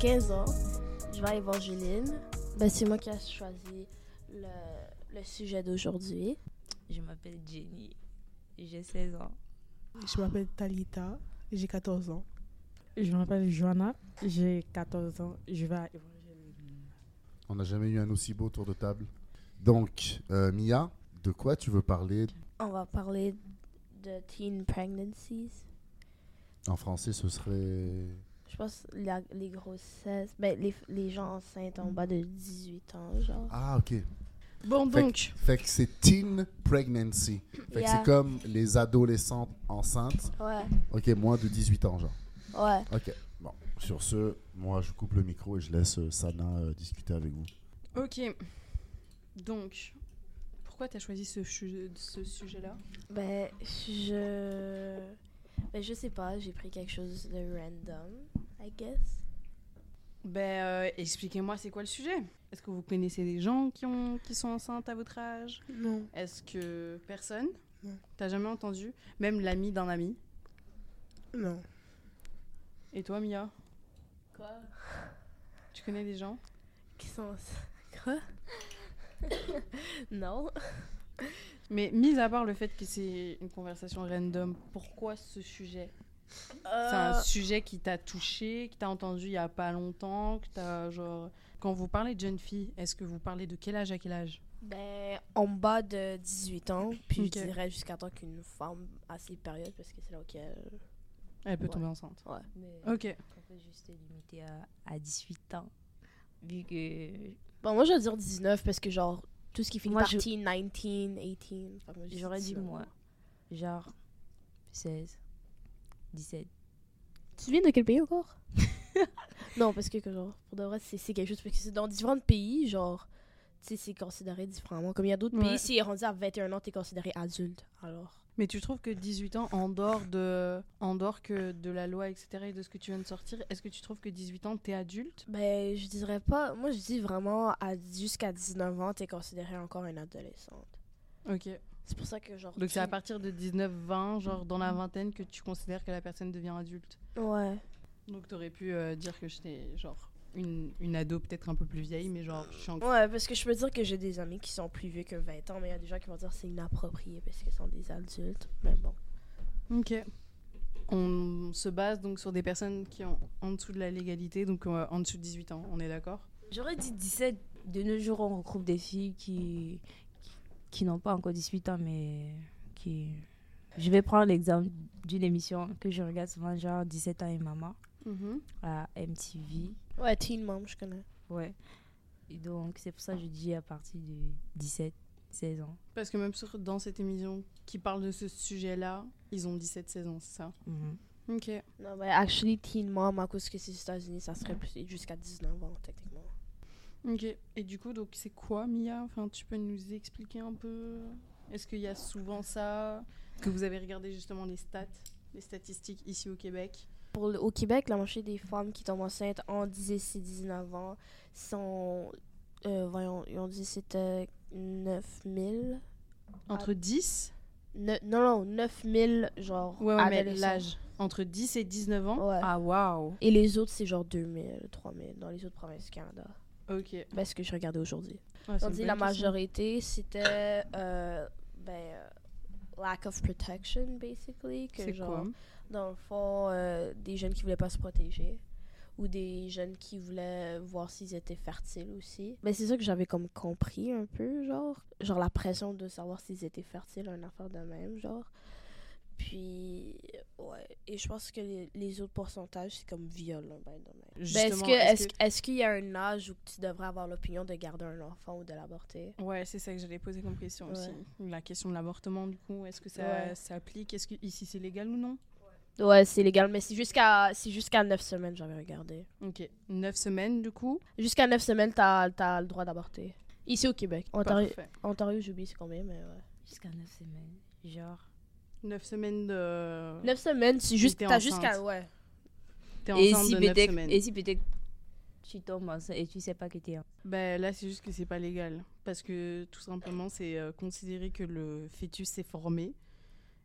15 ans. Je vais à Evangeline. Ben, c'est moi qui ai choisi le, le sujet d'aujourd'hui. Je m'appelle Jenny. J'ai 16 ans. Je m'appelle Talita. J'ai 14 ans. Je m'appelle Joanna. J'ai 14 ans. Je vais à Evangeline. On n'a jamais eu un aussi beau tour de table. Donc, euh, Mia, de quoi tu veux parler? On va parler de teen pregnancies. En français, ce serait... Je pense la, les grossesses. Ben, les, les gens enceintes en bas de 18 ans, genre. Ah, ok. Bon, Fait donc, que, fait que c'est teen pregnancy. Fait que c'est comme les adolescentes enceintes. Ouais, Ok, moins de 18 ans, genre. ouais. Ok. Bon, sur ce, moi, je coupe le micro et je laisse euh, Sana euh, discuter avec vous. ok. Donc, pourquoi tu as choisi ce, ce sujet-là? Ben, je. Ben, je sais pas, j'ai pris quelque chose de random, I guess. Ben, euh, expliquez-moi, c'est quoi le sujet? Est-ce que vous connaissez des gens qui, ont, qui sont enceintes à votre âge? Non. Est-ce que personne? Non. T'as jamais entendu? Même l'ami d'un ami? Non. Et toi, Mia? Quoi? Tu connais des gens? Qui sont. Quoi? Non. Mais mis à part le fait que c'est une conversation random, pourquoi ce sujet? C'est Euh, un sujet qui t'a touché, qui t'a entendu il y a pas longtemps, que t'as genre... Quand vous parlez de jeune fille, est-ce que vous parlez de quel âge à quel âge? Ben, en bas de 18 ans, puis Ok. je dirais jusqu'à temps qu'une femme à ces périodes, parce que c'est là qu'elle. Elle peut Ouais. tomber enceinte. Ouais. Mais Ok. on peut juste limiter à, à 18 ans. Vu que Bon, moi, je vais dire 19, parce que, genre, tout ce qui finit Moi, par je- teen, 19, 18. fait que moi, je dis j'aurais dit 19. moi. Genre 16, 17. Tu viens de quel pays encore? Non, parce que, que, genre, pour de vrai, c'est c'est quelque chose. Parce que c'est dans différents pays, genre, tu sais, c'est considéré différemment. Comme il y a d'autres Ouais. pays, si est rendu à 21 ans, t'es considéré adulte. Alors. Mais tu trouves que 18 ans, en dehors, de, en dehors que de la loi, etc., et de ce que tu viens de sortir, est-ce que tu trouves que 18 ans, t'es adulte? Ben, je dirais pas. Moi, je dis vraiment, à jusqu'à 19 ans, t'es considérée encore une adolescente. Ok. C'est pour ça que, genre. Donc c'est à partir de 19-20, genre dans la vingtaine, que tu considères que la personne devient adulte? Ouais. Donc t'aurais pu euh, dire que j'étais genre une, une ado peut-être un peu plus vieille, mais genre je suis en... Ouais, parce que je peux dire que j'ai des amis qui sont plus vieux que 20 ans, mais il y a des gens qui vont dire que c'est inapproprié parce qu'ils sont des adultes. Mais bon. Ok. On se base donc sur des personnes qui ont en dessous de la légalité, donc euh, en dessous de 18 ans, on est d'accord? J'aurais dit 17. De nos jours, on retrouve des filles qui, qui, qui n'ont pas encore 18 ans, mais qui. Je vais prendre l'exemple d'une émission que je regarde souvent, genre 17 ans et maman, à MTV. Ouais, Teen Mom, je connais. Ouais. Et donc, c'est pour ça que je dis à partir de 17, 16 ans. Parce que même sur, dans cette émission qui parle de ce sujet-là, ils ont 17-16 ans, c'est ça? Mhm. Ok. Non, mais actually, Teen Mom, à cause que c'est aux États-Unis, ça serait plus jusqu'à 19 ans, techniquement. Ok. Et du coup, donc c'est quoi, Mia? Enfin, tu peux nous expliquer un peu? Est-ce qu'il y a souvent ça? Que vous avez regardé justement les stats, les statistiques ici au Québec? Pour le- au Québec, la moitié des femmes qui tombent enceintes en 10 et 19 ans sont. Euh, voyons, ils ont dit que c'était 9000. Entre 10 Ne- non, non, 9000, genre. Ouais, ouais mais l'âge. Entre 10 et 19 ans? Ouais. Ah, waouh Et les autres, c'est genre 2000, 3000 dans les autres provinces du Canada. Ok. Ben, ce que je regardais aujourd'hui. Ouais, On dit la majorité, c'était. euh, ben. euh, lack of protection, basically. C'est quoi? Dans le fond, euh, des jeunes qui voulaient pas se protéger. Ou des jeunes qui voulaient voir s'ils étaient fertiles aussi. Ben, c'est ça que j'avais comme compris un peu, genre. Genre la pression de savoir s'ils étaient fertiles, une affaire de même, genre. Puis, ouais. Et je pense que les, les autres pourcentages, c'est comme violent, ben, de même. Ben, est-ce que, est-ce qu'il y a un âge où tu devrais avoir l'opinion de garder un enfant ou de l'avorter? Ouais, c'est ça que j'allais poser comme question Ouais. aussi. La question de l'avortement, du coup, est-ce que ça, Ouais. ça applique Est-ce que ici c'est légal ou non? Ouais, c'est légal, mais c'est jusqu'à jusqu'à 9 semaines, j'avais regardé. Ok. 9 semaines, du coup? Jusqu'à 9 semaines, t'as as le droit d'avorter. Ici au Québec. Ontario. Ontario j'oublie c'est combien, mais ouais. Jusqu'à 9 semaines. Genre. 9 semaines de. 9 semaines, c'est juste, t'es t'as enceinte. jusqu'à, ouais. T'es Et enceinte si de 9 peut-être semaines. et si peut-être tu tombes enceinte et tu sais pas que t'es. Ben là, c'est juste que c'est pas légal. Parce que tout simplement, c'est euh, considéré que le fœtus s'est formé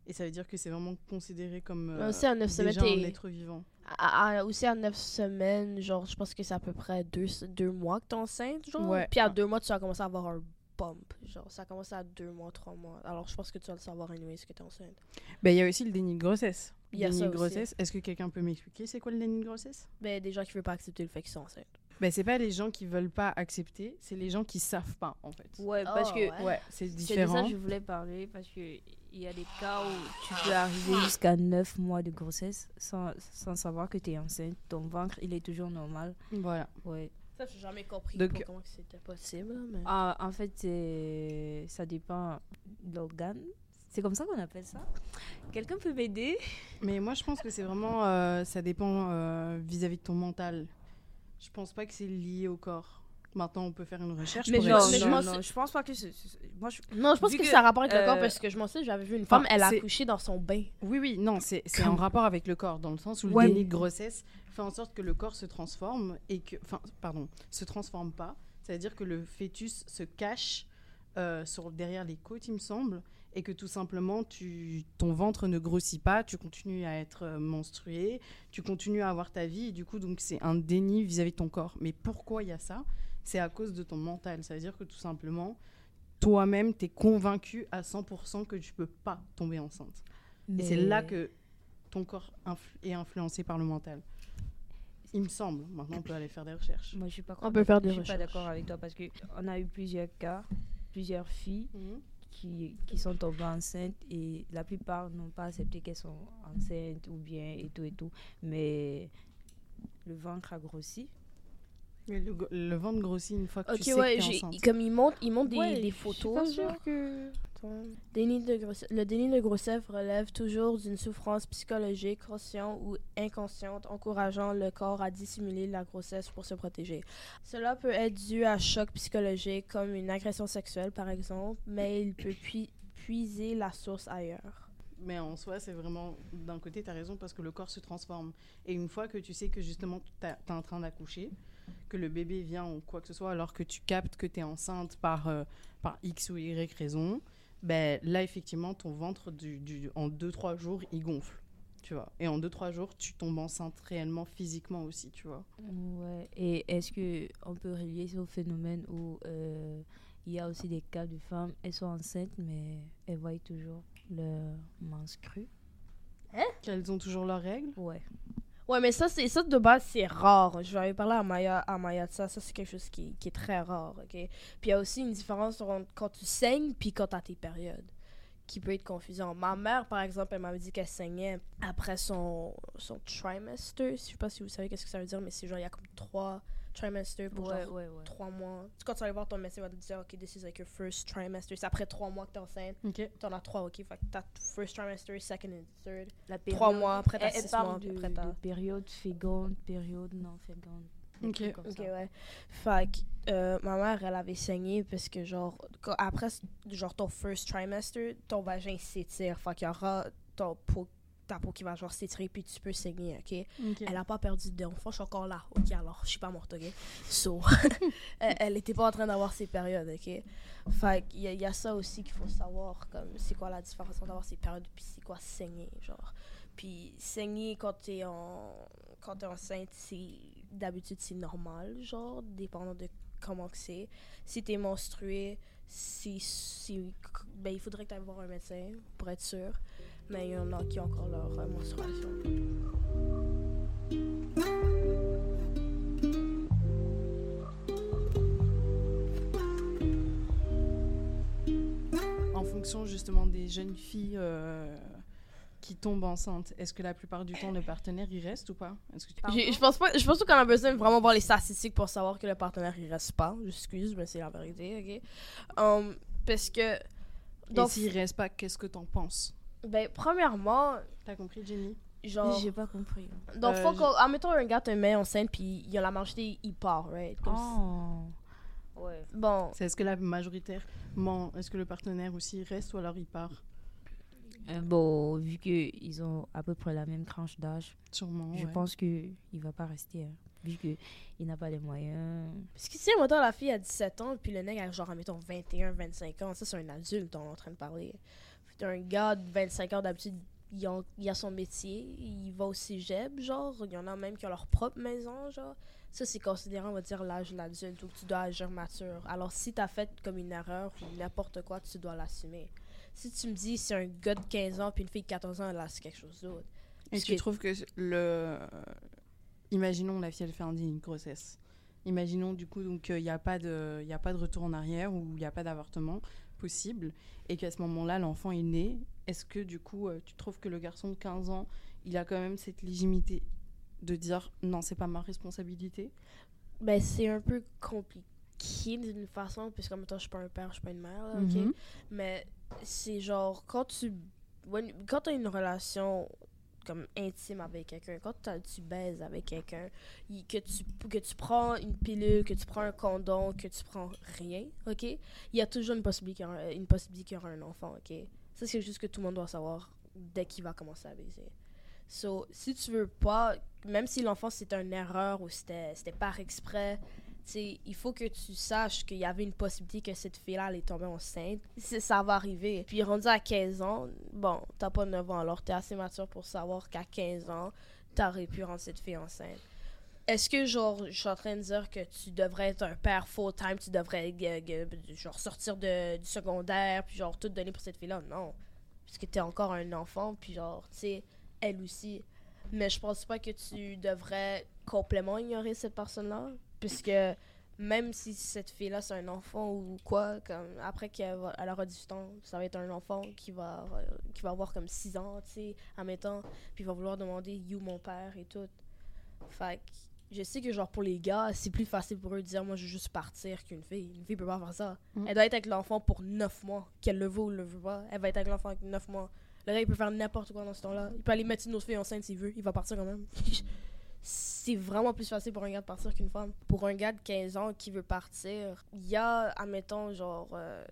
Et ça veut dire que c'est vraiment considéré comme euh, aussi à 9 semaines, déjà un être vivant. À- à- aussi à 9 semaines, genre, je pense que c'est à peu près 2 deux, deux mois que t'es enceinte, genre. Ouais. Puis à 2 mois, tu vas commencer à avoir un bump. Genre, ça commence à 2 mois, 3 mois. Alors, je pense que tu vas le savoir anyway, ce que t'es enceinte. Ben, Il y a aussi le déni de grossesse. Il y a déni ça de grossesse. Est-ce que quelqu'un peut m'expliquer c'est quoi le déni de grossesse? Mais des gens qui veulent pas accepter le fait qu'ils sont enceintes. Ben, c'est pas les gens qui veulent pas accepter, c'est les gens qui savent pas en fait. Ouais, parce Oh, que ouais. Ouais, c'est c'est de différent. ça que je voulais parler parce que il y a des cas où tu peux arriver jusqu'à 9 mois de grossesse sans, sans savoir que tu es enceinte. Ton ventre, il est toujours normal. Voilà. Ouais. Ça, j'ai jamais compris Donc- comment que c'était possible. Mais... Ah, en fait, ça dépend de l'organe. C'est comme ça qu'on appelle ça. Quelqu'un peut m'aider Mais moi, je pense que c'est vraiment. euh, ça dépend euh, vis-à-vis de ton mental. Je pense pas que c'est lié au corps. Maintenant, on peut faire une recherche. Mais pour je non, je pense pas que c'est... c'est- Moi, je... Non, je pense que, que, ça a rapport avec le corps euh, parce que je m'en sais, j'avais vu une femme, Enfin, elle a accouché dans son bain. Oui, oui, non, c'est en rapport avec le corps, dans le sens où Ouais. le déni de grossesse fait en sorte que le corps se transforme et que. Enfin, pardon, se transforme pas. C'est-à-dire que le fœtus se cache euh, sur, derrière les côtes, il me semble, et que tout simplement, tu, ton ventre ne grossit pas, tu continues à être euh, menstrué, tu continues à avoir ta vie, et du coup, donc c'est un déni vis-à-vis de ton corps. Mais pourquoi il y a ça? C'est à cause de ton mental. C'est-à-dire que tout simplement, toi-même, tu es convaincu à 100% que tu peux pas tomber enceinte. Et c'est là que ton corps influ- est influencé par le mental. Il me semble. Maintenant, on peut aller faire des recherches. Moi, je suis pas On peut faire des je suis pas recherches. d'accord avec toi parce que on a eu plusieurs cas, plusieurs filles qui, qui sont tombées enceintes et la plupart n'ont pas accepté qu'elles sont enceintes ou bien et tout et tout. Mais le ventre a grossi. Mais le, ventre grossit une fois que Ok, tu sais ouais, que enceinte. comme ils montrent, ils montrent des, Ouais, des je suis photos. pas sûre que... Déni de grossesse. Le déni de grossesse relève toujours d'une souffrance psychologique, consciente ou inconsciente, encourageant le corps à dissimuler la grossesse pour se protéger. Cela peut être dû à choc psychologique, comme une agression sexuelle par exemple, mais il peut pui- puiser la source ailleurs. Mais en soi, c'est vraiment. D'un côté, tu as raison parce que le corps se transforme. Et une fois que tu sais que justement, tu es en train d'accoucher, que le bébé vient ou quoi que ce soit, alors que tu captes que tu es enceinte par, euh, par X ou Y raison, ben là, effectivement, ton ventre, du, du- en 2-3 jours, il gonfle. Tu vois. Et en 2-3 jours, tu tombes enceinte réellement, physiquement aussi, tu vois. Ouais. Et est-ce que on peut relier ce phénomène où euh, il y a aussi des cas de femmes, elles sont enceintes mais elles voient toujours leur menstru Qu'elles ont toujours leurs règles? Ouais. Ouais, mais ça, c'est ça de base, c'est rare. Je vais aller parler à Maya, à Maya de ça. Ça, c'est quelque chose qui, est très rare, ok? Puis il y a aussi une différence entre quand tu saignes puis quand tu as tes périodes, qui peut être confusant. Ma mère, par exemple, elle m'avait dit qu'elle saignait après son, son trimester. Je sais pas si vous savez qu'est-ce que ça veut dire, mais c'est genre, il y a comme trois trimesters pour Ouais, genre ouais, ouais. trois mois. Quand tu vas aller voir ton médecin, il va te dire, OK, this is like your first trimester. C'est après trois mois que t'es enceinte. Ok. T'en as trois, OK? Fait que t'as first trimester, second and third. La Trois période- mois, après t'as elle six parle mois, de, après t'as- de période féconde, période non féconde. Ok. Ok, ça. ouais. Fait que euh, ma mère, elle avait saigné parce que, genre, après, genre, ton first trimester, ton vagin s'étire. Fait qu'il y aura ton ta peau qui va, genre, s'étirer, puis tu peux saigner, ok? Elle a pas perdu d'enfant, je suis encore là. Ok, alors, je suis pas morte, ok? So, elle, elle était pas en train d'avoir ses périodes, ok? Fait qu'il y, il y a ça aussi qu'il faut savoir, comme, c'est quoi la différence entre avoir ses périodes, puis c'est quoi saigner, genre? Puis saigner quand t'es en quand t'es enceinte, c'est d'habitude c'est normal, genre, dépendant de comment que c'est. Si t'es menstruée, c'est, c'est- ben, il faudrait que tu ailles voir un médecin pour être sûr. Mais il y en a qui ont encore leur euh, menstruation. En fonction justement des jeunes filles euh, qui tombent enceintes, est-ce que la plupart du temps le partenaire il reste ou pas? Est-ce que tu J'ai- Je pense pas, je pense qu'on a besoin de vraiment voir les statistiques pour savoir que le partenaire il reste pas. J'excuse, mais c'est la vérité, ok? Um, parce que Et donc, s'il reste pas, qu'est-ce que t'en penses? Ben premièrement, T'as compris, Jenny? genre, J'ai pas compris. donc Euh, faut je- qu'on, admettons un gars te met enceinte puis il y a la majorité il part, right? Comme Oh. Ouais. Bon, C'est est-ce que la majoritairement, est-ce que le partenaire aussi reste ou alors il part? Euh, bon, vu qu'ils ont à peu près la même tranche d'âge, Sûrement. je ouais. pense qu'il va pas rester. hein, vu qu'il n'a pas les moyens. parce que si admettons la fille a 17 ans puis le nègre a genre admettons 21, 25 ans, ça c'est un adulte on est en train de parler. Un gars de 25 ans, d'habitude, il a, il a son métier, il va au cégep, genre. Il y en a même qui ont leur propre maison, genre. Ça, c'est considéré, on va dire, l'âge de l'adulte où tu dois agir mature. Alors, si t'as fait comme une erreur ou n'importe quoi, tu dois l'assumer. Si tu me dis, c'est un gars de 15 ans puis une fille de 14 ans, là, c'est quelque chose d'autre. Et tu que- trouves que le. Imaginons la fille, elle fait un une grossesse. Imaginons du coup donc il n'y a, pas de- y a pas de retour en arrière ou il n'y a pas d'avortement possible et qu'à ce moment-là l'enfant est né. Est-ce que du coup euh, tu trouves que le garçon de 15 ans il a quand même cette légitimité de dire non c'est pas ma responsabilité? Ben, c'est un peu compliqué d'une façon, puisqu'en même temps, je suis pas un père, je suis pas une mère, là, ok? Mhm. Mais c'est genre, quand tu. when- quand t'as une relation comme intime avec quelqu'un, quand tu baises avec quelqu'un, que tu, que tu prends une pilule, que tu prends un condom, que tu prends rien, ok? Il y a toujours une possibilité qu'il y une y aura un enfant, ok? Ça, c'est juste que tout le monde doit savoir dès qu'il va commencer à baiser. So, si tu veux pas, même si l'enfant c'était une erreur ou c'était par exprès, tu sais, il faut que tu saches qu'il y avait une possibilité que cette fille-là allait tomber enceinte. Ça va arriver. Puis rendu à 15 ans, bon, t'as pas 9 ans, alors t'es assez mature pour savoir qu'à 15 ans, t'aurais pu rendre cette fille enceinte. Est-ce que, genre, je suis en train de dire que tu devrais être un père full-time, tu devrais, genre, sortir de, du secondaire, puis genre, tout donner pour cette fille-là? Non. Parce que t'es encore un enfant, puis genre, tu sais, elle aussi. Mais je pense pas que tu devrais complètement ignorer cette personne-là. Puisque même si cette fille-là, c'est un enfant ou quoi, comme après qu'elle va- elle aura 18 ans, ça va être un enfant qui va, qui va avoir comme 6 ans, tu sais, admettons, puis il va vouloir demander You, mon père et tout. Fait que je sais que, genre, pour les gars, c'est plus facile pour eux de dire Moi, je veux juste partir qu'une fille. Une fille peut pas faire ça. Mm. Elle doit être avec l'enfant pour 9 mois, qu'elle le veut ou le veut pas. Elle va être avec l'enfant avec 9 mois. Le gars, il peut faire n'importe quoi dans ce temps-là. Il peut aller mettre une autre fille enceinte s'il veut. Il va partir quand même. c'est vraiment plus facile pour un gars de partir qu'une femme. Pour un gars de 15 ans qui veut partir, il y a, admettons, genre, euh,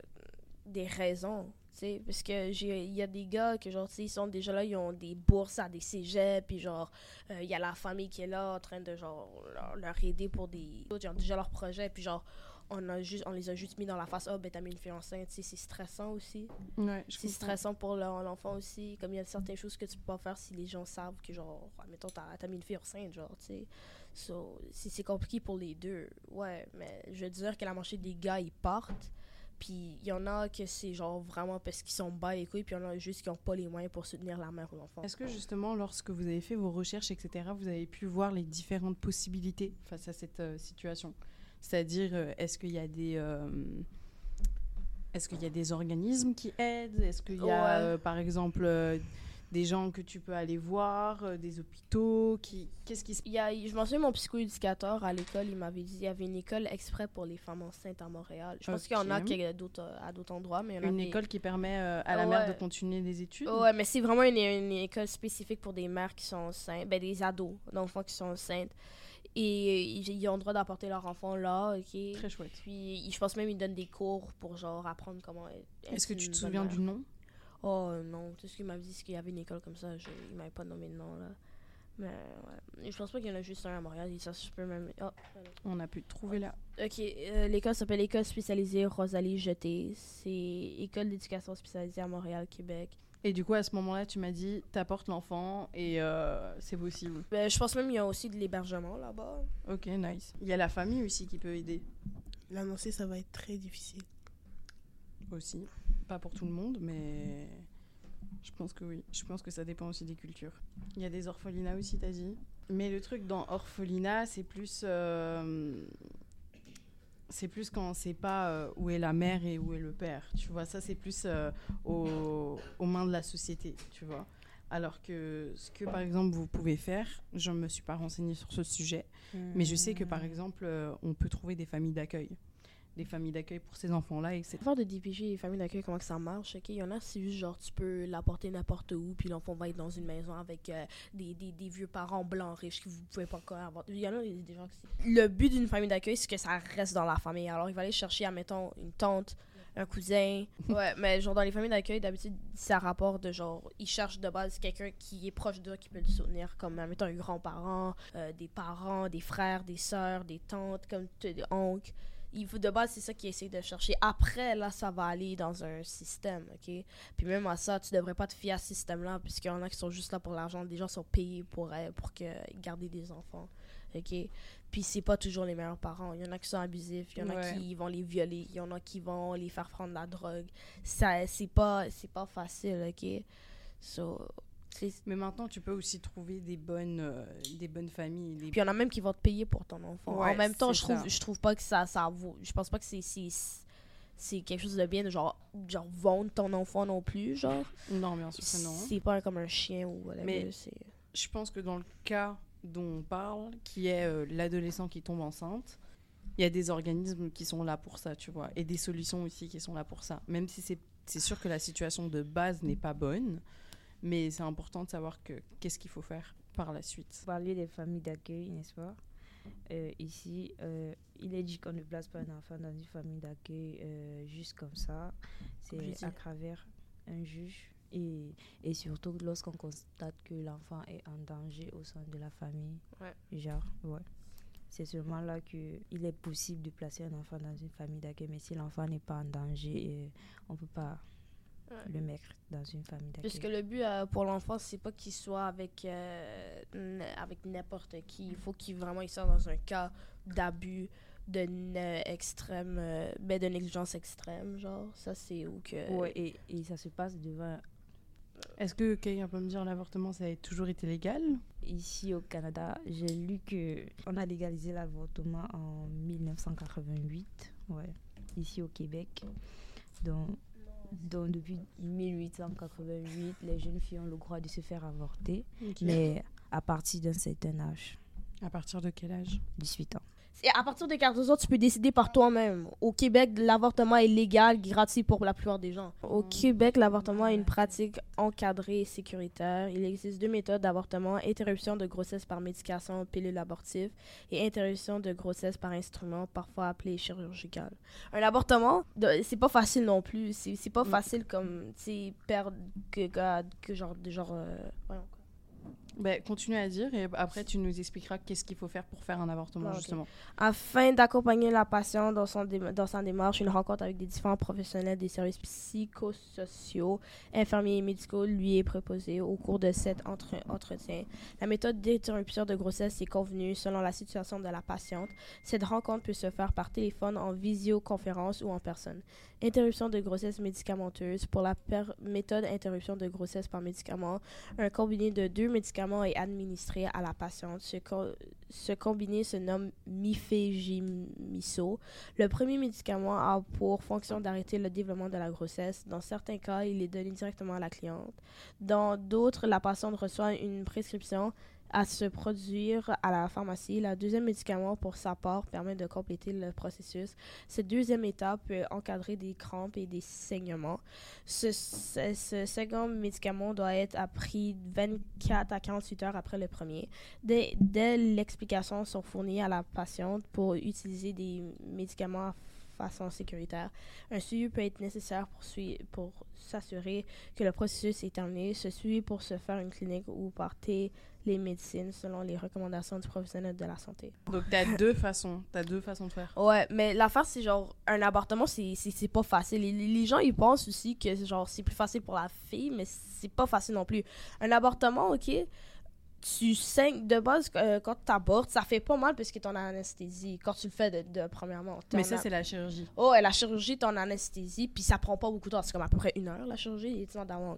des raisons. sais, Parce que il y a des gars que, genre, ils sont déjà là, ils ont des bourses à des cégeps, puis genre, euh, il y a la famille qui est là en train de, genre, leur, leur aider pour des. Ils ont déjà leur projet, puis genre, on, a juste, on les a juste mis dans la face, oh, ben, t'as mis une fille enceinte, c'est stressant aussi. Ouais, C'est stressant pour le- l'enfant aussi. Comme il y a certaines choses que tu peux pas faire si les gens savent que, genre, admettons, t'as as mis une fille enceinte, genre, tu sais. So, c'est compliqué pour les deux. Ouais, mais je veux dire que la moitié des gars, ils partent. Puis il y en a que c'est, genre, vraiment parce qu'ils sont bas les couilles. Puis il y en a juste qui ont pas les moyens pour soutenir la mère ou l'enfant. Est-ce que justement, lorsque vous avez fait vos recherches, etc., vous avez pu voir les différentes possibilités face à cette euh, situation? C'est-à-dire, euh, est-ce qu'il y a des... euh, est-ce qu'il y a des organismes qui aident? Est-ce qu'il y a, Ouais. euh, par exemple, euh, des gens que tu peux aller voir, euh, des hôpitaux qui... Qu'est-ce qui se Il y a, je m'en souviens, mon psychoéducateur à l'école, il m'avait dit il y avait une école exprès pour les femmes enceintes à Montréal. Je pense qu'il y en a qui- à d'autres endroits, mais il y en a Une des- école qui permet à la mère de continuer des études? Ouais, mais c'est vraiment une, une école spécifique pour des mères qui sont enceintes, ben des ados, d'enfants qui sont enceintes. Et ils, ils ont le droit d'apporter leur enfant là, ok? Très chouette. Puis je pense même qu'ils donnent des cours pour genre apprendre comment être. Est-ce que tu te souviens mère. du nom? Oh euh, non, tout ce qu'il m'avait dit, c'est qu'il y avait une école comme ça. Je, il m'avait pas nommé de nom là. Mais ouais. Je pense pas qu'il y en a juste un à Montréal. Ça, je peux même. Oh, voilà. On a pu trouver là. Ok, euh, l'école s'appelle École spécialisée Rosalie Jeté. C'est école d'éducation spécialisée à Montréal, Québec. Et du coup, à ce moment-là, tu m'as dit, t'apportes l'enfant et euh, c'est possible. Ben, je pense même qu'il y a aussi de l'hébergement là-bas. Ok, nice. Il y a la famille aussi qui peut aider L'annoncer, ça va être très difficile. aussi. Pas pour tout le monde, mais je pense que oui. Je pense que ça dépend aussi des cultures. Il y a des orphelinats aussi, t'as dit. Mais le truc dans orphelinat, c'est plus. euh, C'est plus quand on sait pas euh, où est la mère et où est le père. Tu vois, ça, c'est plus euh, au- aux mains de la société, tu vois. Alors que ce que, par exemple, vous pouvez faire, je ne me suis pas renseignée sur ce sujet, mais je sais que, par exemple, euh, on peut trouver des familles d'accueil. Des familles d'accueil pour ces enfants-là, etc. L'affaire de DPG et famille d'accueil, comment que ça marche, ok? Il y en a, c'est juste genre, tu peux l'apporter n'importe où, puis l'enfant va être dans une maison avec euh, des, des, des vieux parents blancs riches que vous pouvez pas encore avoir. Il y en a des, des gens qui... Le but d'une famille d'accueil, c'est que ça reste dans la famille. Alors, il va aller chercher, admettons, une tante, un cousin. Ouais, mais genre, dans les familles d'accueil, d'habitude, ça rapporte de genre, ils cherchent de base quelqu'un qui est proche d'eux, qui peut le soutenir, comme, admettons, un grand-parent, euh, des parents, des frères, des sœurs, des tantes, comme des oncles. Il faut de base, c'est ça qu'ils essaient de chercher. Après, là, ça va aller dans un système, OK? Puis même à ça, tu devrais pas te fier à ce système-là, puisqu'il y en a qui sont juste là pour l'argent. Des gens sont payés pour, euh, pour que, garder des enfants, OK? Puis c'est pas toujours les meilleurs parents. Il y en a qui sont abusifs, il y en a qui vont les violer, il y en a qui vont les faire prendre la drogue. Ça, c'est pas, c'est pas facile, OK? So, Mais maintenant, tu peux aussi trouver des bonnes, euh, des bonnes familles. des- Puis il y en a même qui vont te payer pour ton enfant. Ouais, en même temps, je trouve, je trouve pas que ça, ça vaut. Je pense pas que c'est, c'est, c'est quelque chose de bien de genre, genre vendre ton enfant non plus, genre. Non, bien sûr que non. C'est pas comme un chien ou whatever. Mais- c'est... Je pense que dans le cas dont on parle, qui est euh, l'adolescent qui tombe enceinte, il y a des organismes qui sont là pour ça, tu vois, et des solutions aussi qui sont là pour ça. Même si c'est c'est sûr que la situation de base n'est pas bonne, mais c'est important de savoir que qu'est-ce qu'il faut faire par la suite. parler des familles d'accueil, n'est-ce pas? Euh, Ici, euh, il est dit qu'on ne place pas un enfant dans une famille d'accueil euh, juste comme ça. C'est à travers un juge. Et, et surtout lorsqu'on constate que l'enfant est en danger au sein de la famille. Ouais. Genre, ouais. C'est seulement là qu'il est possible de placer un enfant dans une famille d'accueil. Mais si l'enfant n'est pas en danger, euh, on ne peut pas Ouais. le mettre dans une famille d'accueil. Puisque le but euh, pour l'enfant, c'est pas qu'il soit avec, euh, avec n'importe qui. Il faut qu'il vraiment il soit dans un cas d'abus, de ne- extrême, euh, ben, de négligence extrême, genre. Ça, c'est où que. Ouais, et, et ça se passe devant Est-ce que quelqu'un peut me dire l'avortement, ça a toujours été légal? Ici au Canada, j'ai lu que on a légalisé l'avortement en 1988, ouais, ici au Québec. Donc, donc depuis 1888, les jeunes filles ont le droit de se faire avorter, mais à partir d'un certain âge, À partir de quel âge? 18 ans. Et à partir de 14 ans, tu peux décider par toi-même. Au Québec, l'avortement est légal, gratuit pour la plupart des gens. Au Québec, l'avortement est une pratique encadrée et sécuritaire. Il existe deux méthodes d'avortement interruption de grossesse par médication, pilule abortive, et interruption de grossesse par instrument, parfois appelé chirurgical. Un avortement, c'est pas facile non plus. C'est pas Mm. facile comme, tu sais, perdre que, que, que genre, de genre. euh, voyons, quoi. Ben, Continue à dire et après tu nous expliqueras qu'est-ce qu'il faut faire pour faire un avortement, Ah, justement. Afin d'accompagner la patiente dans, son dans sa démarche, une rencontre avec des différents professionnels des services psychosociaux, infirmiers et médicaux lui est proposée au cours de cet entre- entretien. La méthode d'interruption de grossesse est convenue selon la situation de la patiente. Cette rencontre peut se faire par téléphone, en visioconférence ou en personne. Interruption de grossesse médicamenteuse. Pour la méthode interruption de grossesse par médicament, un combiné de deux médicaments est administré à la patiente. Ce, co- ce combiné se nomme mifegymiso. Le premier médicament a pour fonction d'arrêter le développement de la grossesse. Dans certains cas, il est donné directement à la cliente. Dans d'autres, la patiente reçoit une prescription à se produire à la pharmacie. Le deuxième médicament, pour sa part, permet de compléter le processus. Cette deuxième étape peut encadrer des crampes et des saignements. Ce, second médicament doit être appris 24 à 48 heures après le premier. Dès, dès l'explication sont fournies à la patiente pour utiliser des médicaments de façon sécuritaire. Un suivi peut être nécessaire pour s'assurer que le processus est terminé. Ce suivi pour se faire une clinique ou par les médecines selon les recommandations du professionnel de la santé. Donc tu as deux façons, tu deux façons de faire. Ouais, mais l'affaire, c'est genre, un avortement, c'est pas facile. Les, les gens, ils pensent aussi que genre c'est plus facile pour la fille, mais c'est pas facile non plus. Un avortement, ok, tu saignes de base euh, quand tu abortes, ça fait pas mal parce que en anesthésie. Quand tu le fais de, de- premièrement. Mais ça, a- c'est la chirurgie. Oh, et la chirurgie, en anesthésie, puis ça prend pas beaucoup de temps. C'est comme à peu près une heure, la chirurgie, et tu dans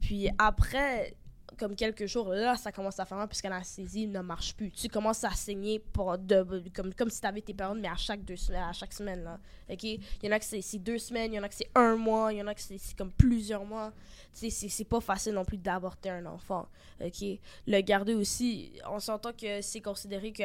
Puis après, comme quelques jours, là, ça commence à faire mal puisque l'anesthésie ne marche plus. Tu commences à saigner pour de, comme, comme si t'avais tes périodes, mais à chaque deux à chaque semaine, là. OK? Il y en a que c'est deux semaines, il y en a que c'est un mois, il y en a que c'est comme plusieurs mois. Tu sais, c'est- pas facile non plus d'avorter un enfant. OK? Le garder aussi, on s'entend que c'est considéré que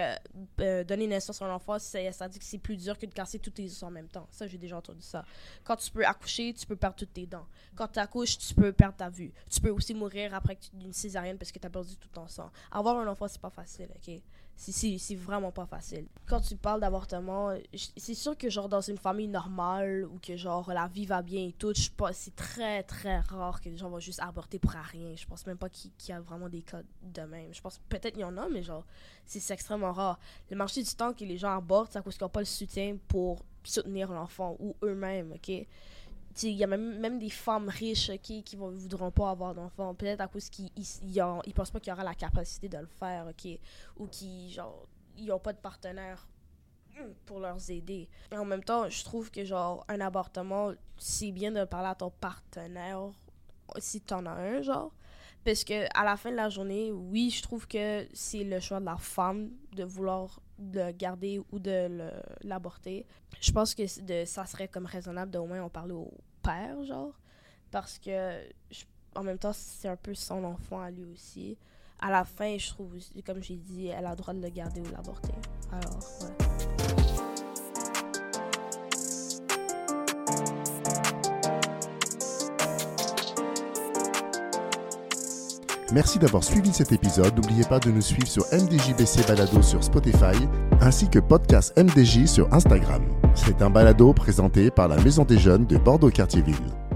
euh, donner naissance à un enfant, ça dit que c'est plus dur que de casser tous tes os en même temps. Ça, j'ai déjà entendu ça. Quand tu peux accoucher, tu peux perdre toutes tes dents. Quand tu accouches, tu peux perdre ta vue. Tu peux aussi mourir après que tu- césarienne parce que tu as perdu tout ton sang. Avoir un enfant, c'est pas facile, OK? C'est- vraiment pas facile. Quand tu parles d'avortement, c'est sûr que genre dans une famille normale ou que genre la vie va bien et tout, c'est très très rare que les gens vont juste avorter pour rien. Je pense même pas qu'il y a vraiment des cas de même. Je pense peut-être qu'il y en a, mais genre c'est extrêmement rare. Le marché du temps que les gens avortent, c'est à cause qu'ils n'ont pas le soutien pour soutenir l'enfant ou eux-mêmes, ok? Tu Il y a même, même des femmes riches ok, qui ne voudront pas avoir d'enfants, peut-être à cause qu'ils ils pensent pas qu'il y aura la capacité de le faire, ok? Ou qui, genre, ils n'ont pas de partenaire pour leur aider. Et en même temps, je trouve que, genre, un avortement, c'est bien de parler à ton partenaire si t'en as un, genre. Parce que à la fin de la journée, oui, je trouve que c'est le choix de la femme de vouloir le garder ou de l'aborter. Je pense que de, ça serait comme raisonnable de au moins en parler au genre. Parce que, en même temps, c'est un peu son enfant à lui aussi. À la fin, je trouve, comme j'ai dit, elle a le droit de le garder ou l'avorter. Alors, ouais. Merci d'avoir suivi cet épisode. N'oubliez pas de nous suivre sur MDJBC Balado sur Spotify ainsi que podcast MDJ sur Instagram. C'est un balado présenté par la Maison des Jeunes de Bordeaux-Cartierville.